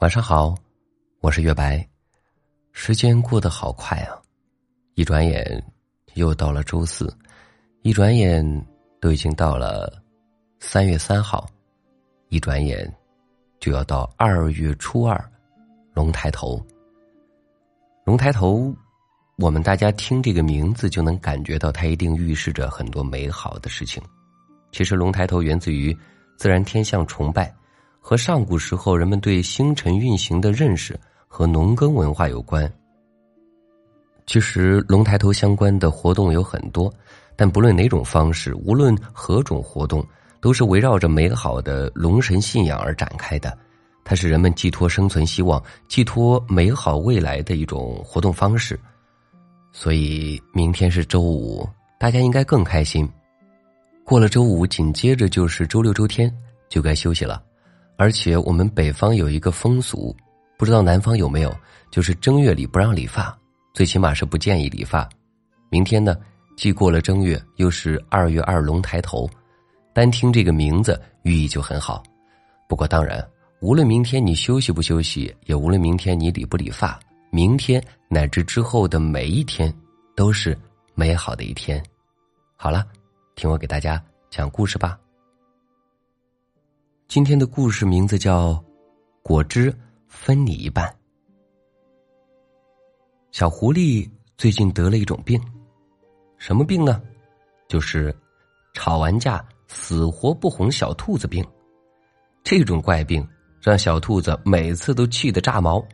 晚上好，我是月白。时间过得好快啊，一转眼又到了周四，一转眼都已经到了三月三号，一转眼就要到二月初二，龙抬头。龙抬头，我们大家听这个名字就能感觉到它一定预示着很多美好的事情。其实，龙抬头源自于自然天象崇拜。和上古时候人们对星辰运行的认识和农耕文化有关。其实龙抬头相关的活动有很多，但不论哪种方式，无论何种活动，都是围绕着美好的龙神信仰而展开的。它是人们寄托生存希望、寄托美好未来的一种活动方式。所以明天是周五，大家应该更开心。过了周五，紧接着就是周六、周天，就该休息了。而且我们北方有一个风俗，不知道南方有没有，就是正月里不让理发，最起码是不建议理发。明天呢，既过了正月，又是二月二龙抬头，单听这个名字寓意就很好。不过当然，无论明天你休息不休息，也无论明天你理不理发，明天乃至之后的每一天，都是美好的一天。好了，听我给大家讲故事吧。今天的故事名字叫《果汁分你一半》。小狐狸最近得了一种病，什么病呢？就是吵完架死活不哄小兔子病。这种怪病让小兔子每次都气得炸毛。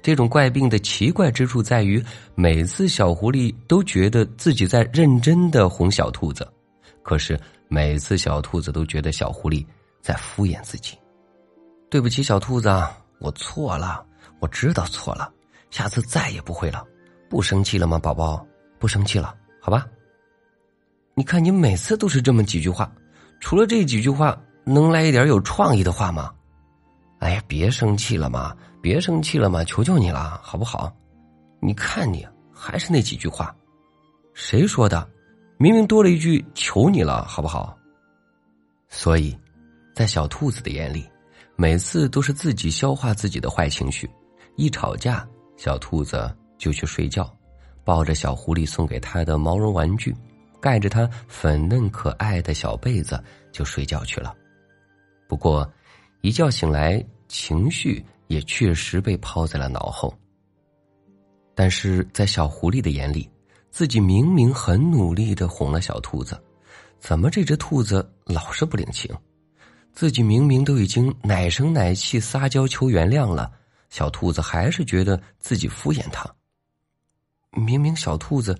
这种怪病的奇怪之处在于，每次小狐狸都觉得自己在认真的哄小兔子，可是每次小兔子都觉得小狐狸。在敷衍自己，对不起，小兔子，我错了，我知道错了，下次再也不会了，不生气了吗，宝宝？不生气了，好吧？你看，你每次都是这么几句话，除了这几句话，能来一点有创意的话吗？哎呀，别生气了嘛，别生气了嘛，求求你了，好不好？你看你还是那几句话，谁说的？明明多了一句求你了，好不好？所以。在小兔子的眼里，每次都是自己消化自己的坏情绪。一吵架，小兔子就去睡觉，抱着小狐狸送给他的毛绒玩具，盖着它粉嫩可爱的小被子就睡觉去了。不过，一觉醒来，情绪也确实被抛在了脑后。但是在小狐狸的眼里，自己明明很努力的哄了小兔子，怎么这只兔子老是不领情？自己明明都已经奶声奶气撒娇求原谅了，小兔子还是觉得自己敷衍他。明明小兔子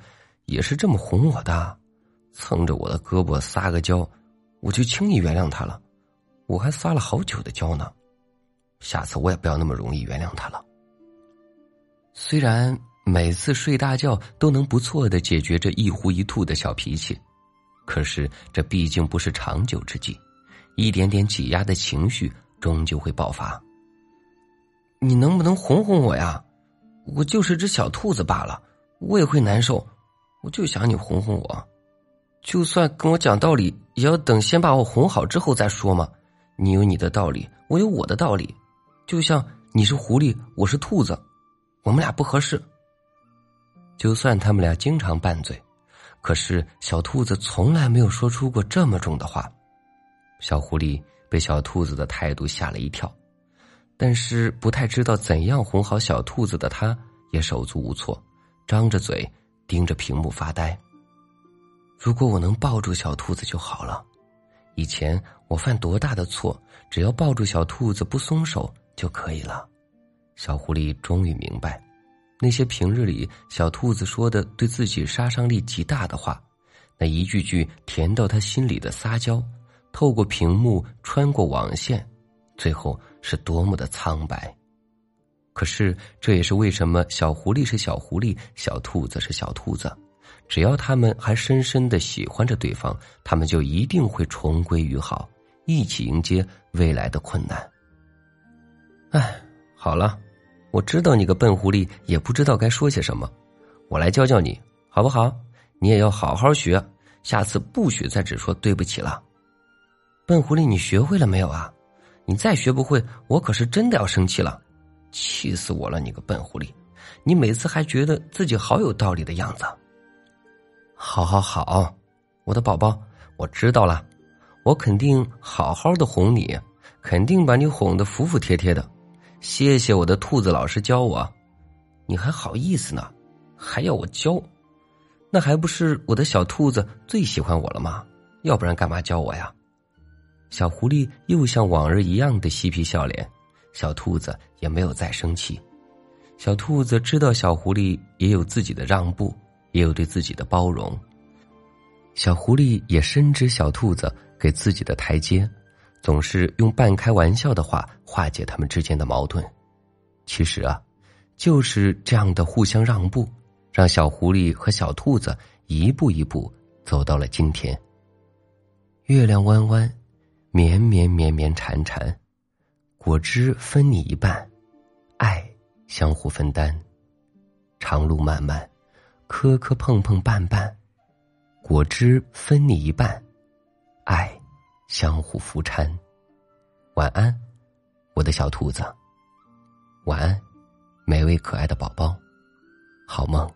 也是这么哄我的，蹭着我的胳膊撒个娇，我就轻易原谅他了。我还撒了好久的娇呢，下次我也不要那么容易原谅他了。虽然每次睡大觉都能不错的解决这一呼一吐的小脾气，可是这毕竟不是长久之计。一点点挤压的情绪终究会爆发。你能不能哄哄我呀？我就是只小兔子罢了，我也会难受。我就想你哄哄我，就算跟我讲道理，也要等先把我哄好之后再说嘛。你有你的道理，我有我的道理，就像你是狐狸，我是兔子，我们俩不合适。就算他们俩经常拌嘴，可是小兔子从来没有说出过这么重的话。小狐狸被小兔子的态度吓了一跳，但是不太知道怎样哄好小兔子的他，也手足无措，张着嘴盯着屏幕发呆。如果我能抱住小兔子就好了，以前我犯多大的错，只要抱住小兔子不松手就可以了。小狐狸终于明白，那些平日里小兔子说的对自己杀伤力极大的话，那一句句甜到他心里的撒娇。透过屏幕，穿过网线，最后是多么的苍白。可是这也是为什么小狐狸是小狐狸，小兔子是小兔子。只要他们还深深的喜欢着对方，他们就一定会重归于好，一起迎接未来的困难。哎，好了，我知道你个笨狐狸也不知道该说些什么，我来教教你，好不好？你也要好好学，下次不许再只说对不起了。笨狐狸，你学会了没有啊？你再学不会，我可是真的要生气了。气死我了！你个笨狐狸，你每次还觉得自己好有道理的样子。好好好，我的宝宝，我知道了，我肯定好好的哄你，肯定把你哄得服服帖帖的。谢谢我的兔子老师教我，你还好意思呢，还要我教？那还不是我的小兔子最喜欢我了吗？要不然干嘛教我呀？小狐狸又像往日一样的嬉皮笑脸，小兔子也没有再生气。小兔子知道小狐狸也有自己的让步，也有对自己的包容。小狐狸也深知小兔子给自己的台阶，总是用半开玩笑的话化解他们之间的矛盾。其实啊，就是这样的互相让步。让小狐狸和小兔子一步一步走到了今天。月亮弯弯，绵绵绵绵缠缠，果汁分你一半，爱相互分担。长路漫漫，磕磕碰碰绊绊，果汁分你一半，爱相互扶搀。晚安，我的小兔子。晚安，每位可爱的宝宝，好梦。